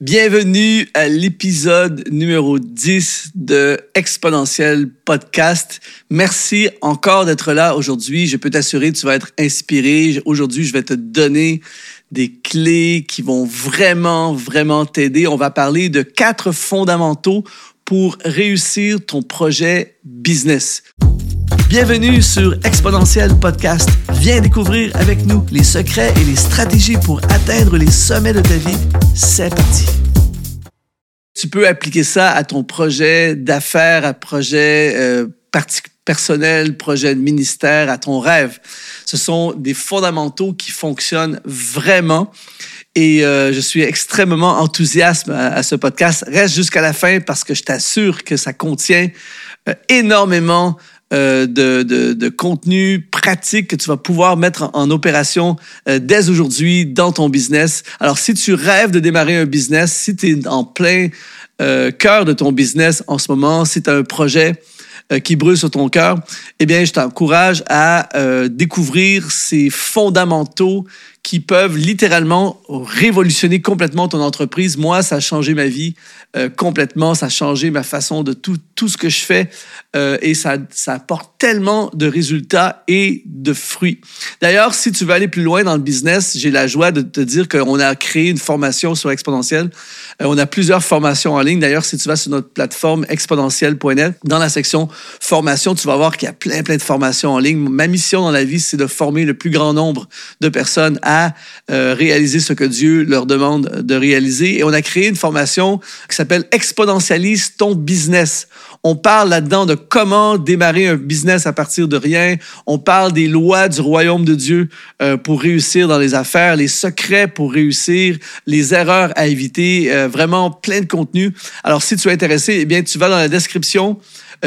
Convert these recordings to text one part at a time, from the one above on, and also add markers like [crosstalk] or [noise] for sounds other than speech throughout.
Bienvenue à l'épisode numéro 10 de Exponentiel Podcast. Merci encore d'être là aujourd'hui. Je peux t'assurer tu vas être inspiré. Aujourd'hui, je vais te donner des clés qui vont vraiment, vraiment t'aider. On va parler de quatre fondamentaux pour réussir ton projet business. Bienvenue sur Exponentiel Podcast. Viens découvrir avec nous les secrets et les stratégies pour atteindre les sommets de ta vie. C'est parti. Tu peux appliquer ça à ton projet d'affaires, à projet euh, personnel, projet de ministère, à ton rêve. Ce sont des fondamentaux qui fonctionnent vraiment. Et euh, je suis extrêmement enthousiaste à, ce podcast. Reste jusqu'à la fin parce que je t'assure que ça contient euh, énormément euh, de, de, de, contenu pratique que tu vas pouvoir mettre en, opération euh, dès aujourd'hui dans ton business. Alors, si tu rêves de démarrer un business, si tu es en plein euh, cœur de ton business en ce moment, si tu as un projet qui brûle sur ton cœur, eh bien, je t'encourage à découvrir ces fondamentaux qui peuvent littéralement révolutionner complètement ton entreprise. Moi, ça a changé ma vie euh, complètement, ça a changé ma façon de tout, tout ce que je fais euh, et ça, ça apporte tellement de résultats et de fruits. D'ailleurs, si tu veux aller plus loin dans le business, j'ai la joie de te dire qu'on a créé une formation sur Exponentiel. Euh, on a plusieurs formations en ligne. D'ailleurs, si tu vas sur notre plateforme exponentiel.net, dans la section formation, tu vas voir qu'il y a plein, plein de formations en ligne. Ma mission dans la vie, c'est de former le plus grand nombre de personnes euh, réaliser ce que Dieu leur demande de réaliser. Et on a créé une formation qui s'appelle Exponentialise ton business. On parle là-dedans de comment démarrer un business à partir de rien. On parle des lois du royaume de Dieu euh, pour réussir dans les affaires, les secrets pour réussir, les erreurs à éviter, euh, vraiment plein de contenu. Alors, si tu es intéressé, eh bien, tu vas dans la description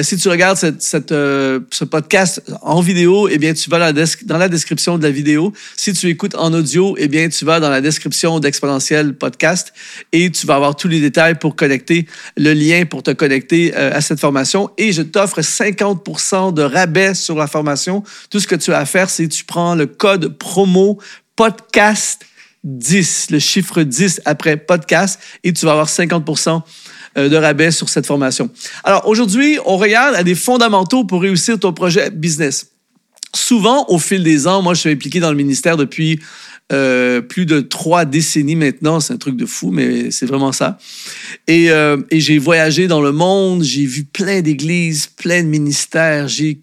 si tu regardes cette, euh, ce podcast en vidéo, eh bien, tu vas dans la, description de la vidéo. Si tu écoutes en audio, eh bien, tu vas dans la description d'Exponentiel Podcast et tu vas avoir tous les détails pour connecter le lien pour te connecter euh, à cette formation. Et je t'offre 50% de rabais sur la formation. Tout ce que tu as à faire, c'est tu prends le code promo podcast 10, le chiffre 10 après podcast, et tu vas avoir 50 euh, de rabais sur cette formation. Alors aujourd'hui, on regarde à des fondamentaux pour réussir ton projet business. Souvent, au fil des ans, moi je suis impliqué dans le ministère depuis euh, plus de trois décennies maintenant. C'est un truc de fou, mais c'est vraiment ça. Et, euh, j'ai voyagé dans le monde, j'ai vu plein d'églises, plein de ministères, j'ai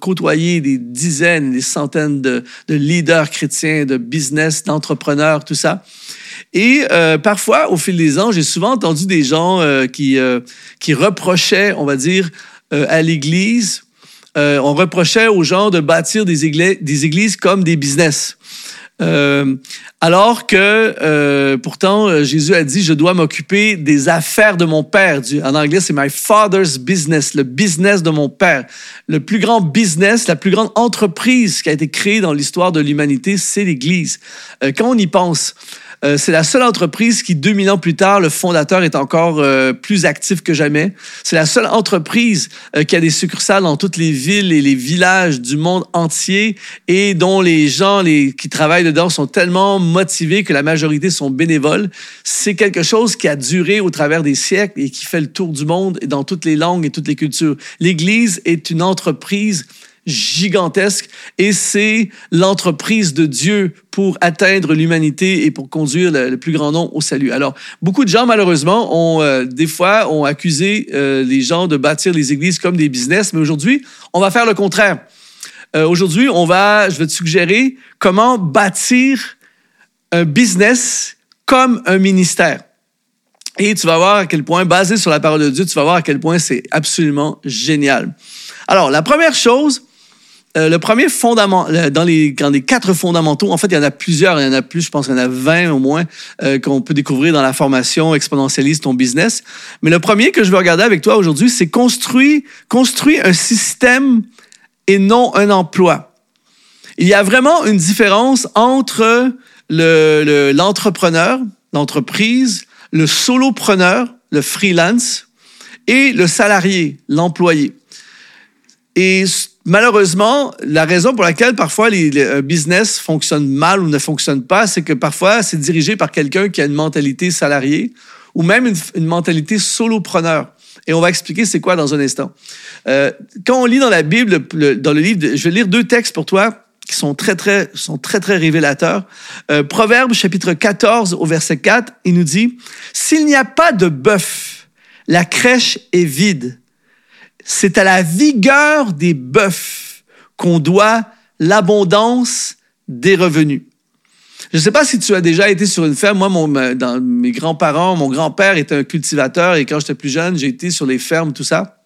côtoyé des dizaines, des centaines de leaders chrétiens, de business, d'entrepreneurs, tout ça. Et euh, parfois, au fil des ans, j'ai souvent entendu des gens euh, qui, euh, qui reprochaient, on va dire, à l'Église, on reprochait aux gens de bâtir des des églises comme des business. alors que pourtant Jésus a dit je dois m'occuper des affaires de mon père. En anglais c'est my father's business, le business de mon père. Le plus grand business, la plus grande entreprise qui a été créée dans l'histoire de l'humanité, c'est l'Église. quand on y pense, euh, c'est la seule entreprise qui, 2000 ans plus tard, le fondateur est encore euh, plus actif que jamais. C'est la seule entreprise euh, qui a des succursales dans toutes les villes et les villages du monde entier et dont les gens les, qui travaillent dedans sont tellement motivés que la majorité sont bénévoles. C'est quelque chose qui a duré au travers des siècles et qui fait le tour du monde et dans toutes les langues et toutes les cultures. L'Église est une entreprise gigantesque et c'est l'entreprise de Dieu pour atteindre l'humanité et pour conduire le, plus grand nombre au salut. Alors, beaucoup de gens, malheureusement, ont euh, des fois ont accusé euh, les gens de bâtir les églises comme des business, mais aujourd'hui, on va faire le contraire. Euh, aujourd'hui, on va, je vais te suggérer comment bâtir un business comme un ministère. Et tu vas voir à quel point, basé sur la parole de Dieu, tu vas voir à quel point c'est absolument génial. Alors, la première chose, euh, le premier fondament, dans les, dans les quatre fondamentaux, en fait, il y en a plusieurs, il y en a plus, je pense qu'il y en a 20 au moins, euh, qu'on peut découvrir dans la formation Exponentialise ton business. Mais le premier que je veux regarder avec toi aujourd'hui, c'est construire, construire un système et non un emploi. Il y a vraiment une différence entre l'entrepreneur, le, l'entreprise, le solopreneur, le freelance, et le salarié, l'employé. Et malheureusement, la raison pour laquelle parfois les, business fonctionne mal ou ne fonctionne pas, c'est que parfois c'est dirigé par quelqu'un qui a une mentalité salariée ou même une, une mentalité solopreneur. Et on va expliquer c'est quoi dans un instant. Euh, quand on lit dans la Bible, dans le livre, je vais lire deux textes pour toi qui sont très, très, sont très, très révélateurs. Euh, Proverbe, chapitre 14, au verset 4, il nous dit, S'il n'y a pas de bœuf, la crèche est vide. C'est à la vigueur des bœufs qu'on doit l'abondance des revenus. Je ne sais pas si tu as déjà été sur une ferme. Moi, dans, mes grands-parents, mon grand-père était un cultivateur et quand j'étais plus jeune, j'ai été sur les fermes, tout ça.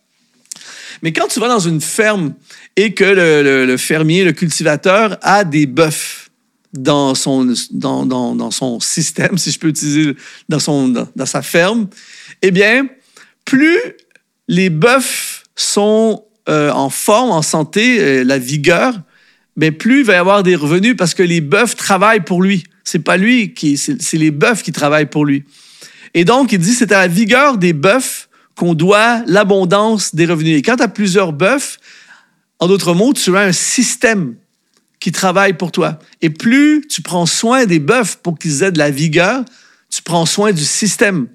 Mais quand tu vas dans une ferme et que le, fermier, le cultivateur a des bœufs dans son, dans, dans, dans, son système, si je peux utiliser, dans, son, dans, sa ferme, eh bien, plus les bœufs sont euh, en forme, en santé, euh, la vigueur, mais plus il va y avoir des revenus parce que les bœufs travaillent pour lui. C'est pas lui qui, c'est les bœufs qui travaillent pour lui. Et donc, il dit, c'est à la vigueur des bœufs qu'on doit l'abondance des revenus. Et quand tu as plusieurs bœufs, en d'autres mots, tu as un système qui travaille pour toi. Et plus tu prends soin des bœufs pour qu'ils aient de la vigueur, tu prends soin du système.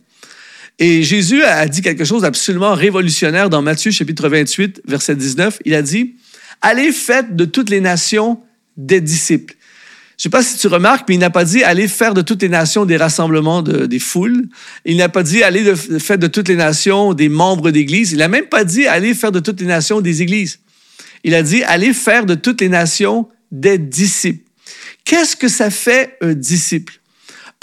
Et Jésus a dit quelque chose d'absolument révolutionnaire dans Matthieu chapitre 28, verset 19. Il a dit, Allez, faites de toutes les nations des disciples. Je ne sais pas si tu remarques, mais il n'a pas dit allez faire de toutes les nations des rassemblements de, des foules. Il n'a pas dit allez de, faire de toutes les nations des membres d'église. Il n'a même pas dit allez faire de toutes les nations des églises. Il a dit allez faire de toutes les nations des disciples. Qu'est-ce que ça fait un disciple?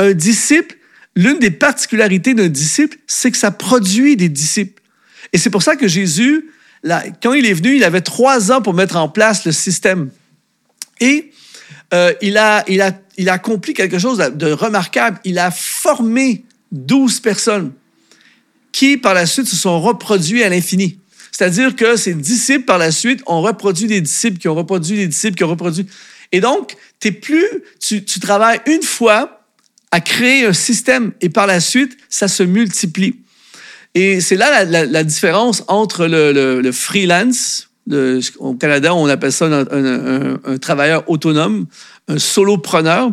Un disciple, l'une des particularités d'un disciple, c'est que ça produit des disciples. Et c'est pour ça que Jésus quand il est venu, il avait trois ans pour mettre en place le système. Et euh, il, a, il, a, il a accompli quelque chose de remarquable. Il a formé douze personnes qui, par la suite, se sont reproduits à l'infini. C'est-à-dire que ces disciples, par la suite, ont reproduit des disciples qui ont reproduit des disciples qui ont reproduit. Et donc, es plus, tu, tu travailles une fois à créer un système et par la suite, ça se multiplie. Et c'est là la, différence entre le, freelance, au Canada, on appelle ça un, travailleur autonome, un solopreneur.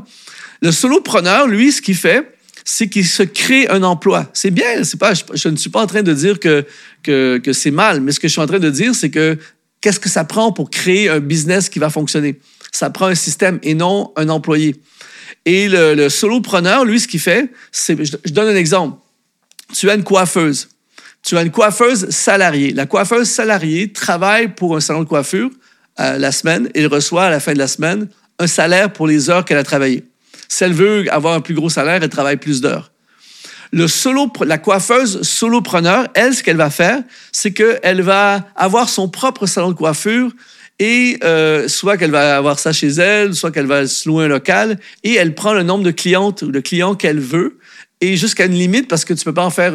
Le solopreneur, lui, ce qu'il fait, c'est qu'il se crée un emploi. C'est bien, c'est pas, je, ne suis pas en train de dire que, que, que c'est mal, mais ce que je suis en train de dire, c'est que qu'est-ce que ça prend pour créer un business qui va fonctionner? Ça prend un système et non un employé. Et le, solopreneur, lui, ce qu'il fait, c'est, je donne un exemple tu as une coiffeuse. Tu as une coiffeuse salariée. La coiffeuse salariée travaille pour un salon de coiffure euh, la semaine et reçoit à la fin de la semaine un salaire pour les heures qu'elle a travaillées. Si elle veut avoir un plus gros salaire, elle travaille plus d'heures. La coiffeuse solopreneur, elle, ce qu'elle va faire, c'est qu'elle va avoir son propre salon de coiffure et euh, soit qu'elle va avoir ça chez elle, soit qu'elle va se louer un local et elle prend le nombre de clientes ou de clients qu'elle veut et jusqu'à une limite parce que tu peux pas en faire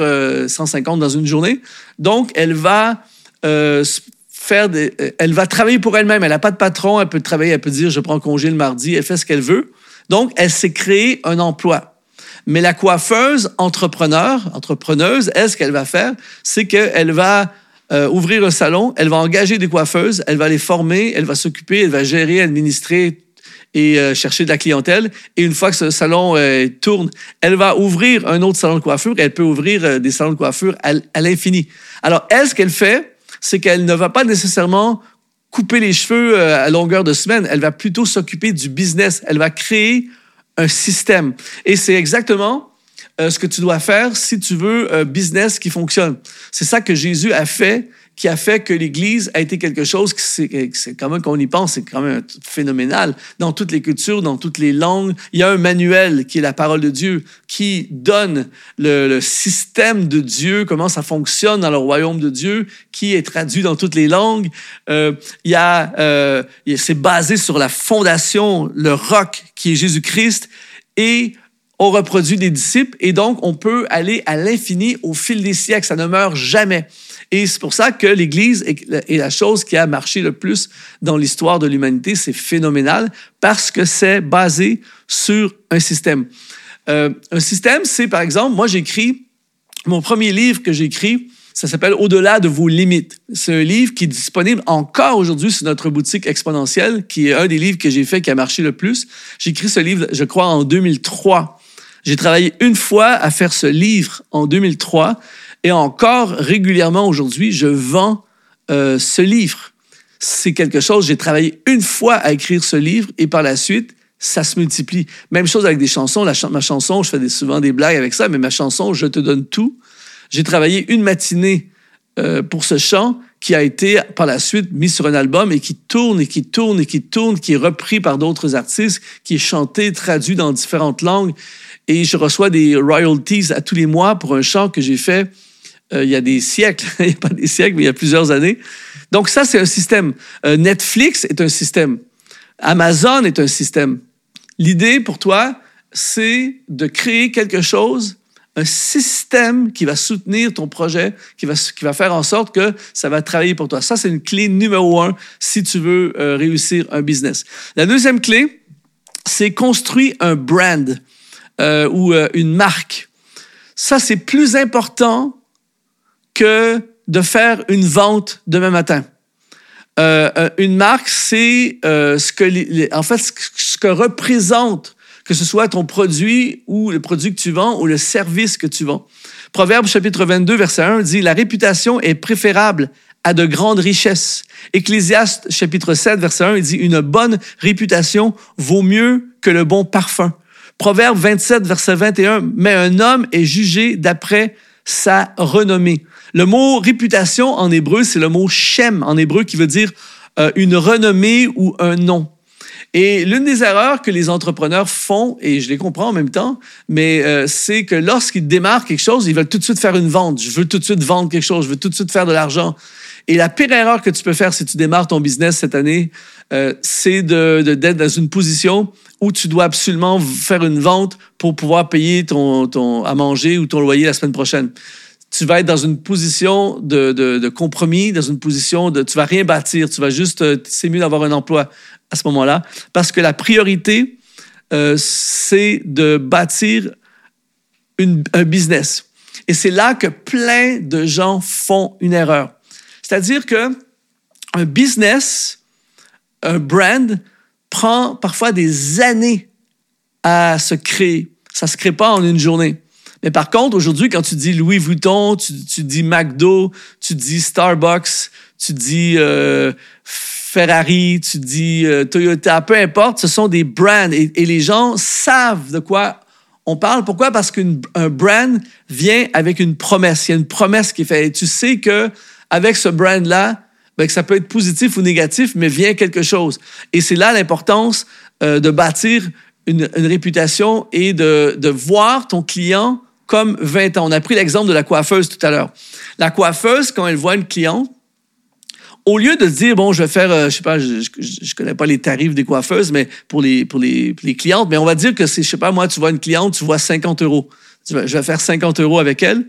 150 euh, dans une journée. Donc, elle va euh, faire des, euh, elle va travailler pour elle-même. Elle n'a pas de patron. Elle peut travailler. Elle peut dire je prends congé le mardi. Elle fait ce qu'elle veut. Donc, elle s'est créée un emploi. Mais la coiffeuse entrepreneur, entrepreneuse, elle, ce qu'elle va faire, c'est qu'elle va ouvrir un salon, elle va engager des coiffeuses, elle va les former, elle va s'occuper, elle va gérer, administrer et euh, chercher de la clientèle. Et une fois que ce salon euh, tourne, elle va ouvrir un autre salon de coiffure. Elle peut ouvrir euh, des salons de coiffure à, l'infini. Alors, elle, ce qu'elle fait, c'est qu'elle ne va pas nécessairement couper les cheveux à longueur de semaine. Elle va plutôt s'occuper du business. Elle va créer un système. Et c'est exactement ce que tu dois faire si tu veux un business qui fonctionne. C'est ça que Jésus a fait qui a fait que l'Église a été quelque chose qui, c'est quand même, qu'on y pense, c'est quand même phénoménal. Dans toutes les cultures, dans toutes les langues, il y a un manuel qui est la parole de Dieu, qui donne le, système de Dieu, comment ça fonctionne dans le royaume de Dieu, qui est traduit dans toutes les langues. Euh, il y a, euh, c'est basé sur la fondation, le roc qui est Jésus-Christ, et on reproduit des disciples, et donc on peut aller à l'infini au fil des siècles, ça ne meurt jamais. Et c'est pour ça que l'Église est la chose qui a marché le plus dans l'histoire de l'humanité. C'est phénoménal parce que c'est basé sur un système. Euh, un système, c'est par exemple, moi j'écris, mon premier livre que j'écris, Ça s'appelle Au-delà de vos limites. C'est un livre qui est disponible encore aujourd'hui sur notre boutique exponentielle, qui est un des livres que j'ai fait qui a marché le plus. J'ai écrit ce livre, je crois, en 2003. J'ai travaillé une fois à faire ce livre en 2003 et encore régulièrement aujourd'hui, je vends euh, ce livre. C'est quelque chose, j'ai travaillé une fois à écrire ce livre et par la suite, ça se multiplie. Même chose avec des chansons. Ma chanson, je fais souvent des blagues avec ça, mais ma chanson, Je te donne tout. J'ai travaillé une matinée euh, pour ce chant qui a été par la suite mis sur un album et qui tourne et qui tourne et qui tourne, qui est repris par d'autres artistes, qui est chanté, traduit dans différentes langues. Et je reçois des royalties à tous les mois pour un chant que j'ai fait euh, il y a des siècles, [laughs] il n'y a pas des siècles, mais il y a plusieurs années. Donc ça, c'est un système. Euh, Netflix est un système. Amazon est un système. L'idée pour toi, c'est de créer quelque chose, un système qui va soutenir ton projet, qui va, qui va faire en sorte que ça va travailler pour toi. Ça, c'est une clé numéro un si tu veux euh, réussir un business. La deuxième clé, c'est construire un brand euh, ou euh, une marque. Ça, c'est plus important que de faire une vente demain matin. Euh, une marque, c'est ce que, en fait, ce que représente, que ce soit ton produit ou le produit que tu vends ou le service que tu vends. Proverbe chapitre 22, verset 1 dit, La réputation est préférable à de grandes richesses. Ecclésiaste chapitre 7, verset 1, il dit, Une bonne réputation vaut mieux que le bon parfum. Proverbe 27, verset 21, Mais un homme est jugé d'après sa renommée. Le mot réputation en hébreu, c'est le mot shem en hébreu qui veut dire euh, une renommée ou un nom. Et l'une des erreurs que les entrepreneurs font, et je les comprends en même temps, mais euh, c'est que lorsqu'ils démarrent quelque chose, ils veulent tout de suite faire une vente. Je veux tout de suite vendre quelque chose, je veux tout de suite faire de l'argent. Et la pire erreur que tu peux faire si tu démarres ton business cette année, euh, c'est d'être dans une position où tu dois absolument faire une vente pour pouvoir payer ton, à manger ou ton loyer la semaine prochaine tu vas être dans une position de, compromis, dans une position de tu vas rien bâtir, tu vas juste euh, c'est mieux d'avoir un emploi à ce moment-là parce que la priorité euh, c'est de bâtir un business. Et c'est là que plein de gens font une erreur. C'est-à-dire que un business, un brand prend parfois des années à se créer. Ça se crée pas en une journée. Mais par contre, aujourd'hui, quand tu dis Louis Vuitton, tu, tu, dis McDo, tu dis Starbucks, tu dis euh, Ferrari, tu dis euh, Toyota, peu importe, ce sont des brands et, et, les gens savent de quoi on parle. Pourquoi? Parce qu'un brand vient avec une promesse. Il y a une promesse qui est faite. Et tu sais que avec ce brand-là, ben, que ça peut être positif ou négatif, mais vient quelque chose. Et c'est là l'importance euh, de bâtir une, une, réputation et de, de voir ton client comme 20 ans. On a pris l'exemple de la coiffeuse tout à l'heure. La coiffeuse, quand elle voit une cliente, au lieu de dire, bon, je vais faire, euh, je sais pas, je, je, connais pas les tarifs des coiffeuses, mais pour les, pour les, les clientes, mais on va dire que c'est, je sais pas, moi, tu vois une cliente, tu vois 50 euros. je vais faire 50 euros avec elle.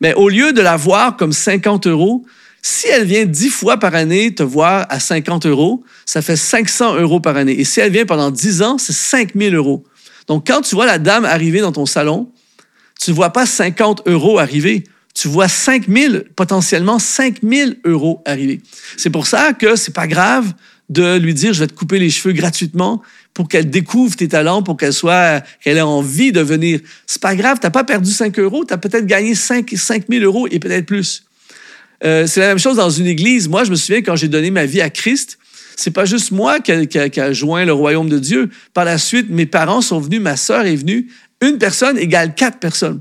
Mais au lieu de la voir comme 50 euros, si elle vient 10 fois par année te voir à 50 euros, ça fait 500 euros par année. Et si elle vient pendant 10 ans, c'est 5000 euros. Donc, quand tu vois la dame arriver dans ton salon, tu ne vois pas 50 euros arriver, tu vois 5 000, potentiellement 5 000 euros arriver. C'est pour ça que c'est pas grave de lui dire je vais te couper les cheveux gratuitement pour qu'elle découvre tes talents, pour qu'elle soit, qu'elle ait envie de venir. C'est pas grave, t'as pas perdu 5 euros, tu as peut-être gagné 5, 5 000 euros et peut-être plus. Euh, c'est la même chose dans une église. Moi, je me souviens quand j'ai donné ma vie à Christ, c'est pas juste moi qui, a, qui a, joint le royaume de Dieu. Par la suite, mes parents sont venus, ma sœur est venue, une personne égale quatre personnes.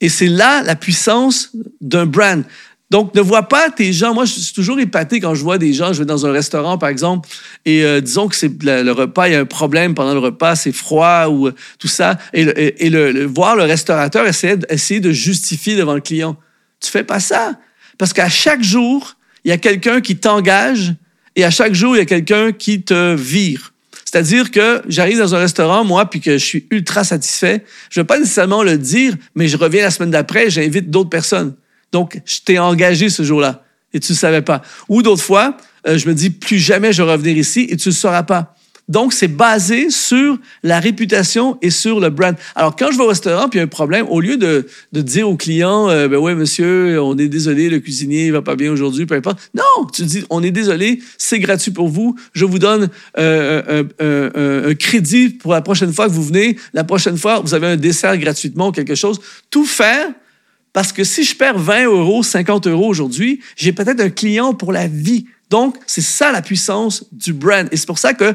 Et c'est là la puissance d'un brand. Donc, ne vois pas tes gens. Moi, je suis toujours épaté quand je vois des gens. Je vais dans un restaurant, par exemple, et euh, disons que c'est le, repas, il y a un problème pendant le repas, c'est froid ou euh, tout ça. Et, le, voir le restaurateur essayer, essayer de justifier devant le client. Tu fais pas ça. Parce qu'à chaque jour, il y a quelqu'un qui t'engage et à chaque jour, il y a quelqu'un qui te vire. C'est-à-dire que j'arrive dans un restaurant, moi, puis que je suis ultra satisfait. Je ne vais pas nécessairement le dire, mais je reviens la semaine d'après, j'invite d'autres personnes. Donc, je t'ai engagé ce jour-là et tu ne savais pas. Ou d'autres fois, euh, je me dis, plus jamais je vais revenir ici et tu ne le sauras pas. Donc, c'est basé sur la réputation et sur le brand. Alors, quand je vais au restaurant puis il y a un problème, au lieu de, de dire au client, euh, ben ouais, monsieur, on est désolé, le cuisinier va pas bien aujourd'hui, peu importe. Non, tu dis, on est désolé, c'est gratuit pour vous. Je vous donne euh, un, un, crédit pour la prochaine fois que vous venez. La prochaine fois, vous avez un dessert gratuitement ou quelque chose. Tout faire parce que si je perds 20 euros, 50 euros aujourd'hui, j'ai peut-être un client pour la vie. Donc, c'est ça la puissance du brand. Et c'est pour ça que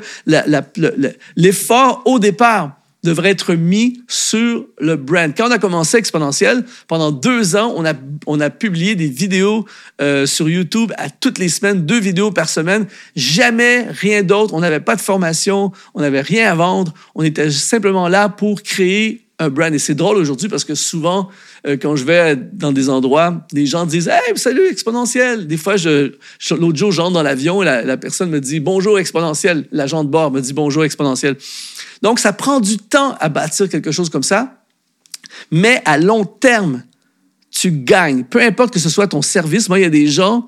l'effort au départ devrait être mis sur le brand. Quand on a commencé Exponentiel, pendant deux ans, on a, publié des vidéos euh, sur YouTube à toutes les semaines, deux vidéos par semaine. Jamais rien d'autre. On n'avait pas de formation, on n'avait rien à vendre. On était simplement là pour créer un brand. Et c'est drôle aujourd'hui parce que souvent, euh, quand je vais dans des endroits, les gens disent Hey, salut, exponentiel. Des fois, je, l'autre jour, j'entre dans l'avion et la, personne me dit Bonjour, exponentiel. L'agent de bord me dit Bonjour, exponentiel. Donc, ça prend du temps à bâtir quelque chose comme ça, mais à long terme, tu gagnes. Peu importe que ce soit ton service. Moi, il y a des gens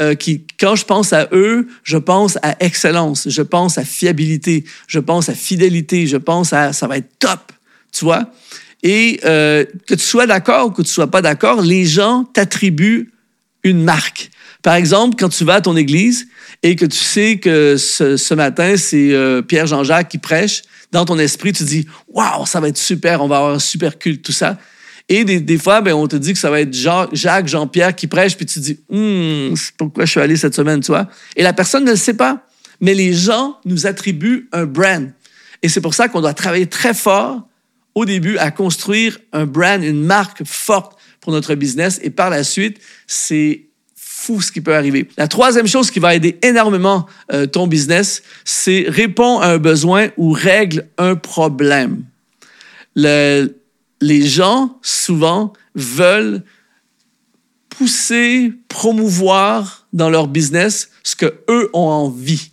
euh, qui, quand je pense à eux, je pense à excellence, je pense à fiabilité, je pense à fidélité, je pense à ça va être top, tu vois? Et euh, que tu sois d'accord ou que tu sois pas d'accord, les gens t'attribuent une marque. Par exemple, quand tu vas à ton église et que tu sais que ce, matin, c'est euh, Pierre Jean-Jacques qui prêche, dans ton esprit, tu dis Waouh, ça va être super, on va avoir un super culte, tout ça. Et des, fois, ben, on te dit que ça va être Jacques, Jean-Pierre qui prêche, puis tu dis hum, pourquoi je suis allé cette semaine, tu vois. Et la personne ne le sait pas. Mais les gens nous attribuent un brand. Et c'est pour ça qu'on doit travailler très fort au début à construire un brand, une marque forte pour notre business. Et par la suite, c'est fou ce qui peut arriver. La troisième chose qui va aider énormément euh, ton business, c'est répondre à un besoin ou règle un problème. Le, les gens, souvent, veulent pousser, promouvoir dans leur business ce que eux ont envie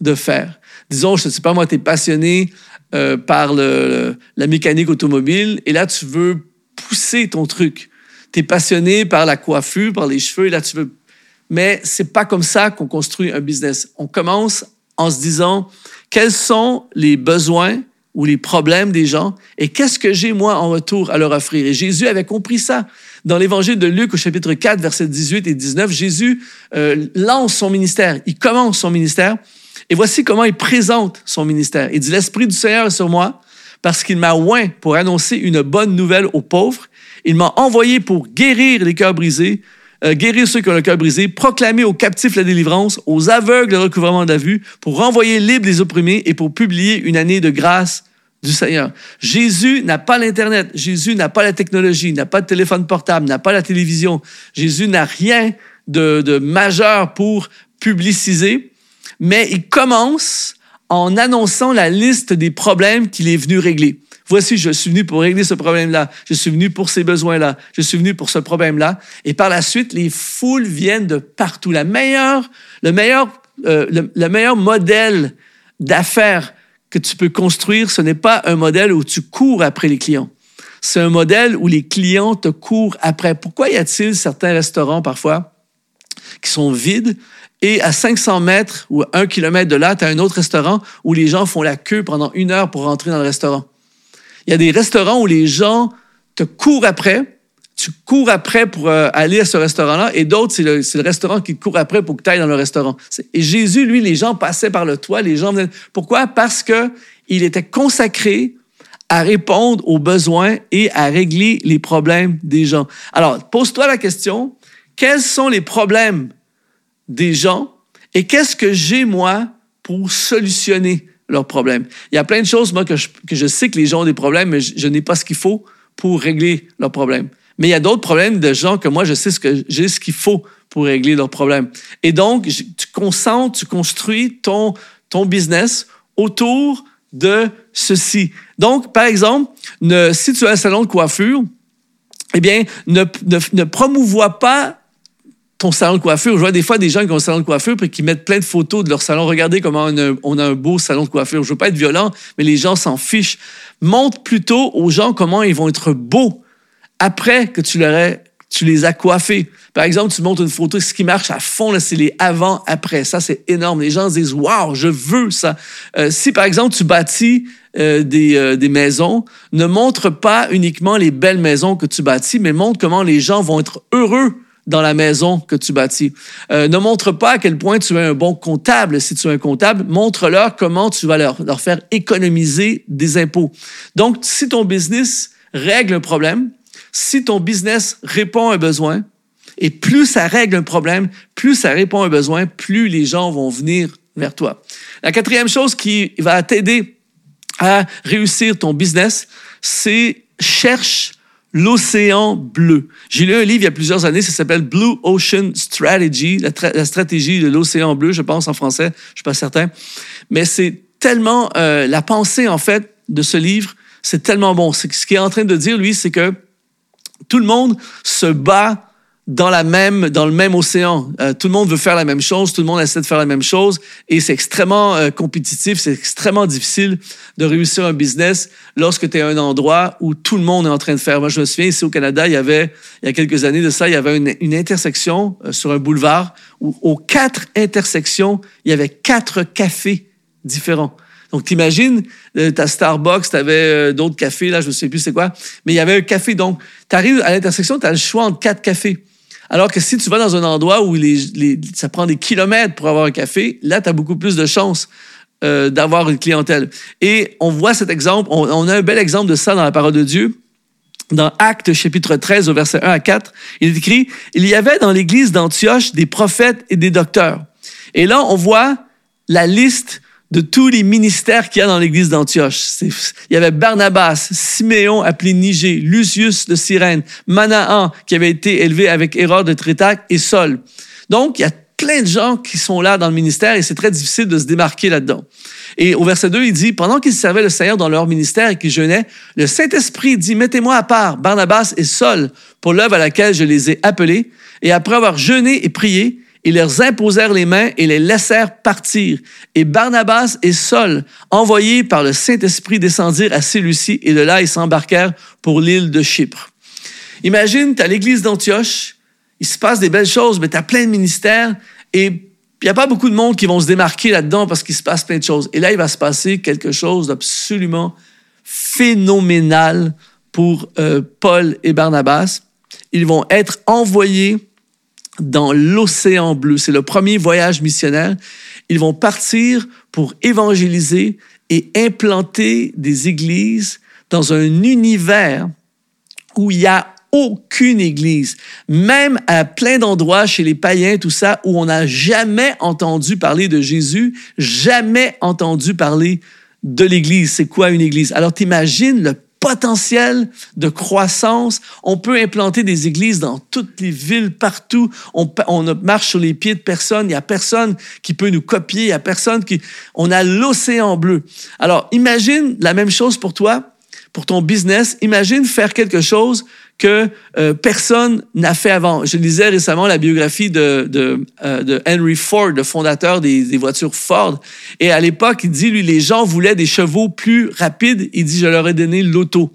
de faire. Disons, je ne sais pas moi, tu es passionné euh, par la mécanique automobile et là, tu veux pousser ton truc. Tu es passionné par la coiffure, par les cheveux et là, tu veux. Mais c'est pas comme ça qu'on construit un business. On commence en se disant quels sont les besoins ou les problèmes des gens et qu'est-ce que j'ai moi en retour à leur offrir? Et Jésus avait compris ça. Dans l'évangile de Luc au chapitre 4, versets 18 et 19, Jésus euh, lance son ministère, il commence son ministère et voici comment il présente son ministère. Il dit, l'Esprit du Seigneur est sur moi parce qu'il m'a oint pour annoncer une bonne nouvelle aux pauvres. Il m'a envoyé pour guérir les cœurs brisés, euh, guérir ceux qui ont le cœur brisé, proclamer aux captifs la délivrance, aux aveugles le recouvrement de la vue, pour renvoyer libres les opprimés et pour publier une année de grâce du Seigneur. Jésus n'a pas l'Internet, Jésus n'a pas la technologie, n'a pas de téléphone portable, n'a pas la télévision. Jésus n'a rien de, de majeur pour publiciser mais il commence en annonçant la liste des problèmes qu'il est venu régler. Voici, je suis venu pour régler ce problème-là. Je suis venu pour ces besoins-là. Je suis venu pour ce problème-là. Et par la suite, les foules viennent de partout. Le meilleur, euh, le, meilleur modèle d'affaires que tu peux construire, ce n'est pas un modèle où tu cours après les clients. C'est un modèle où les clients te courent après. Pourquoi y a-t-il certains restaurants parfois qui sont vides et à 500 mètres ou un kilomètre de là, tu as un autre restaurant où les gens font la queue pendant une heure pour rentrer dans le restaurant. Il y a des restaurants où les gens te courent après, tu cours après pour euh, aller à ce restaurant-là, et d'autres, c'est le, restaurant qui court après pour que tu ailles dans le restaurant. Et Jésus, lui, les gens passaient par le toit, les gens venaient. Pourquoi? Parce que il était consacré à répondre aux besoins et à régler les problèmes des gens. Alors, pose-toi la question, quels sont les problèmes des gens et qu'est-ce que j'ai, moi, pour solutionner leurs problèmes? Il y a plein de choses, moi, que je, que je sais que les gens ont des problèmes, mais je, n'ai pas ce qu'il faut pour régler leurs problèmes. Mais il y a d'autres problèmes de gens que moi, je sais ce que j'ai ce qu'il faut pour régler leurs problèmes. Et donc, tu concentres, tu construis ton, ton business autour de ceci. Donc, par exemple, ne, si tu as un salon de coiffure, eh bien, ne, ne, ne promouvois pas ton salon de coiffure. Je vois des fois des gens qui ont un salon de coiffure et qui mettent plein de photos de leur salon. Regardez comment on a, un beau salon de coiffure. Je veux pas être violent, mais les gens s'en fichent. Montre plutôt aux gens comment ils vont être beaux après que tu leur tu les as coiffés. Par exemple, tu montres une photo, ce qui marche à fond, c'est les avant-après. Ça, c'est énorme. Les gens se disent, waouh, je veux ça. Euh, si, par exemple, tu bâtis euh, des, euh, des maisons, ne montre pas uniquement les belles maisons que tu bâtis, mais montre comment les gens vont être heureux dans la maison que tu bâtis. Euh, ne montre pas à quel point tu es un bon comptable. Si tu es un comptable, montre-leur comment tu vas leur, leur faire économiser des impôts. Donc, si ton business règle un problème, si ton business répond à un besoin, et plus ça règle un problème, plus ça répond à un besoin, plus les gens vont venir vers toi. La quatrième chose qui va t'aider à réussir ton business, c'est cherche l'océan bleu. J'ai lu un livre il y a plusieurs années, ça s'appelle Blue Ocean Strategy, la, stratégie de l'océan bleu, je pense en français, je suis pas certain. Mais c'est tellement euh, la pensée en fait de ce livre, c'est tellement bon. Ce qu'il est en train de dire lui, c'est que tout le monde se bat dans la même dans le même océan. Euh, tout le monde veut faire la même chose, tout le monde essaie de faire la même chose et c'est extrêmement euh, compétitif, c'est extrêmement difficile de réussir un business lorsque tu es à un endroit où tout le monde est en train de faire. Moi je me souviens ici au Canada, il y avait il y a quelques années de ça, il y avait une, une intersection euh, sur un boulevard où aux quatre intersections, il y avait quatre cafés différents. Donc, t'imagines, euh, ta Starbucks, tu avais d'autres cafés, là, je ne sais plus c'est quoi, mais il y avait un café. Donc, tu arrives à l'intersection, tu as le choix entre quatre cafés. Alors que si tu vas dans un endroit où les, ça prend des kilomètres pour avoir un café, là, tu as beaucoup plus de chances euh, d'avoir une clientèle. Et on voit cet exemple, on, a un bel exemple de ça dans la parole de Dieu. Dans Actes chapitre 13 au verset 1 à 4, il est écrit, il y avait dans l'église d'Antioche des prophètes et des docteurs. Et là, on voit la liste de tous les ministères qu'il y a dans l'église d'Antioche. Il y avait Barnabas, Siméon appelé Niger, Lucius de Cyrène, Manahan qui avait été élevé avec Hérode de Trétac et Saul. Donc, il y a plein de gens qui sont là dans le ministère et c'est très difficile de se démarquer là-dedans. Et au verset 2, il dit, pendant qu'ils servaient le Seigneur dans leur ministère et qu'ils jeûnaient, le Saint-Esprit dit, mettez-moi à part Barnabas et Saul pour l'œuvre à laquelle je les ai appelés. Et après avoir jeûné et prié, ils leur imposèrent les mains et les laissèrent partir. Et Barnabas et Saul, envoyés par le Saint-Esprit, descendirent à Séleucie et de là, ils s'embarquèrent pour l'île de Chypre. Imagine, tu as l'église d'Antioche, il se passe des belles choses, mais tu as plein de ministères et il n'y a pas beaucoup de monde qui vont se démarquer là-dedans parce qu'il se passe plein de choses. Et là, il va se passer quelque chose d'absolument phénoménal pour euh, Paul et Barnabas. Ils vont être envoyés dans l'océan bleu. C'est le premier voyage missionnaire. Ils vont partir pour évangéliser et implanter des églises dans un univers où il n'y a aucune église, même à plein d'endroits chez les païens, tout ça, où on n'a jamais entendu parler de Jésus, jamais entendu parler de l'église. C'est quoi une église? Alors t'imagines le potentiel de croissance. On peut implanter des églises dans toutes les villes, partout. On, marche sur les pieds de personne. Il n'y a personne qui peut nous copier. Il n'y a personne qui... On a l'océan bleu. Alors, imagine la même chose pour toi, pour ton business. Imagine faire quelque chose que euh, personne n'a fait avant. Je lisais récemment la biographie de, euh, Henry Ford, le fondateur des, des, voitures Ford. Et à l'époque, il dit, lui, les gens voulaient des chevaux plus rapides. Il dit, je leur ai donné l'auto.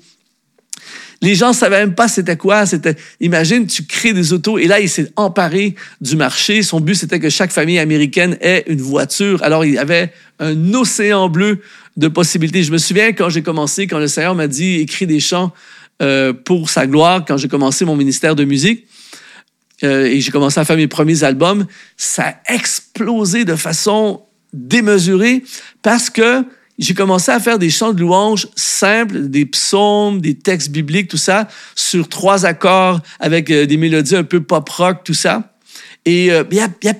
Les gens savaient même pas c'était quoi. C'était, imagine, tu crées des autos et là, il s'est emparé du marché. Son but, c'était que chaque famille américaine ait une voiture. Alors, il y avait un océan bleu de possibilités. Je me souviens quand j'ai commencé, quand le Seigneur m'a dit, écris des chants euh, pour sa gloire quand j'ai commencé mon ministère de musique. Euh, et j'ai commencé à faire mes premiers albums, ça a explosé de façon démesurée parce que j'ai commencé à faire des chants de louange simples, des psaumes, des textes bibliques, tout ça, sur trois accords avec euh, des mélodies un peu pop rock, tout ça. Et il y, a, a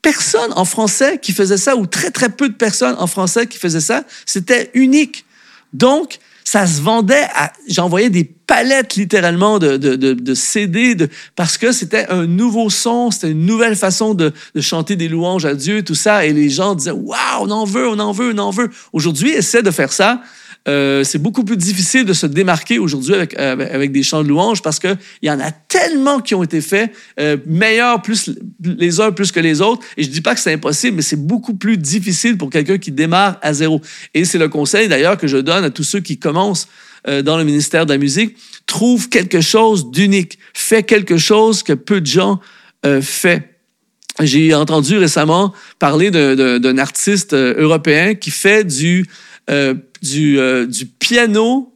personne en français qui faisait ça, ou très très peu de personnes en français qui faisaient ça. C'était unique. Donc, ça se vendait à, j'envoyais des palettes littéralement de, de, de, de CD de, parce que c'était un nouveau son, c'était une nouvelle façon de, de, chanter des louanges à Dieu, tout ça. Et les gens disaient, waouh, on en veut, on en veut, on en veut. Aujourd'hui, essaie de faire ça euh, c'est beaucoup plus difficile de se démarquer aujourd'hui avec, euh, avec des chants de louanges parce qu'il y en a tellement qui ont été faits, euh, meilleurs plus les uns plus que les autres. Et je dis pas que c'est impossible, mais c'est beaucoup plus difficile pour quelqu'un qui démarre à zéro. Et c'est le conseil d'ailleurs que je donne à tous ceux qui commencent dans le ministère de la musique, trouve quelque chose d'unique, fais quelque chose que peu de gens font. J'ai entendu récemment parler d'un artiste européen qui fait du, du, euh, du piano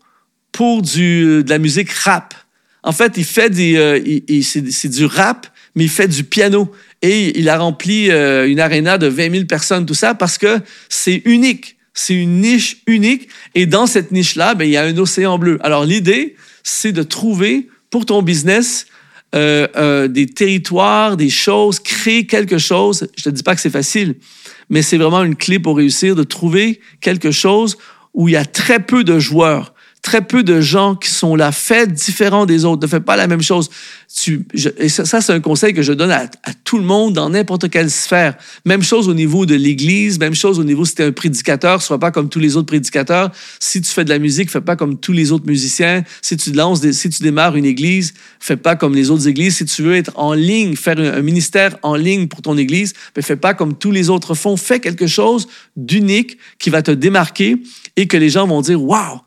pour du, de la musique rap. En fait, il fait des, c'est du rap, mais il fait du piano. Et il a rempli une aréna de 20 000 personnes, tout ça, parce que c'est unique. C'est une niche unique. Et dans cette niche-là, ben, il y a un océan bleu. Alors, l'idée, c'est de trouver pour ton business euh, euh, des territoires, des choses, créer quelque chose. Je te dis pas que c'est facile, mais c'est vraiment une clé pour réussir de trouver quelque chose où il y a très peu de joueurs très peu de gens qui sont là. Fais différent des autres. Ne fais pas la même chose. Et ça, c'est un conseil que je donne à, tout le monde dans n'importe quelle sphère. Même chose au niveau de l'Église, même chose au niveau si tu es un prédicateur, sois pas comme tous les autres prédicateurs. Si tu fais de la musique, fais pas comme tous les autres musiciens. Si tu lances, si tu démarres une Église, fais pas comme les autres Églises. Si tu veux être en ligne, faire un, ministère en ligne pour ton Église, ne fais pas comme tous les autres font. Fais quelque chose d'unique qui va te démarquer et que les gens vont dire, waouh,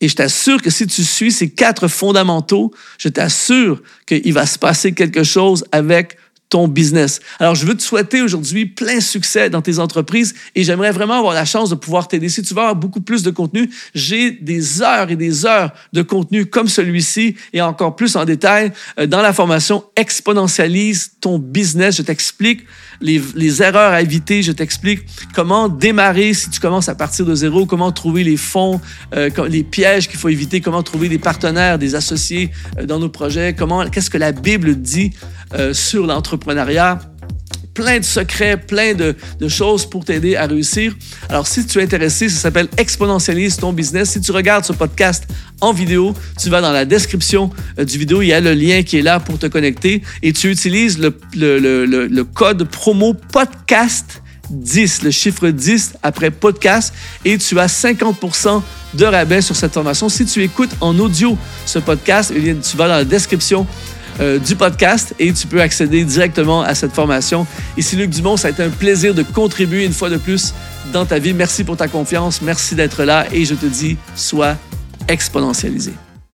et je t'assure que si tu suis ces quatre fondamentaux, je t'assure qu'il va se passer quelque chose avec ton business. Alors, je veux te souhaiter aujourd'hui plein succès dans tes entreprises et j'aimerais vraiment avoir la chance de pouvoir t'aider. Si tu veux avoir beaucoup plus de contenu, j'ai des heures et des heures de contenu comme celui-ci et encore plus en détail euh, dans la formation Exponentialise ton business. Je t'explique les, les, erreurs à éviter. Je t'explique comment démarrer si tu commences à partir de zéro, comment trouver les fonds, euh, les pièges qu'il faut éviter, comment trouver des partenaires, des associés euh, dans nos projets, comment, qu'est-ce que la Bible dit sur plein de secrets, plein de, choses pour t'aider à réussir. Alors, si tu es intéressé, ça s'appelle Exponentialise ton business. Si tu regardes ce podcast en vidéo, tu vas dans la description euh, du vidéo, il y a le lien qui est là pour te connecter et tu utilises le, le code promo podcast 10, le chiffre 10 après podcast et tu as 50% de rabais sur cette formation. Si tu écoutes en audio ce podcast, eh tu vas dans la description euh, du podcast et tu peux accéder directement à cette formation. Ici Luc Dumont, ça a été un plaisir de contribuer une fois de plus dans ta vie. Merci pour ta confiance, merci d'être là et je te dis, sois exponentialisé.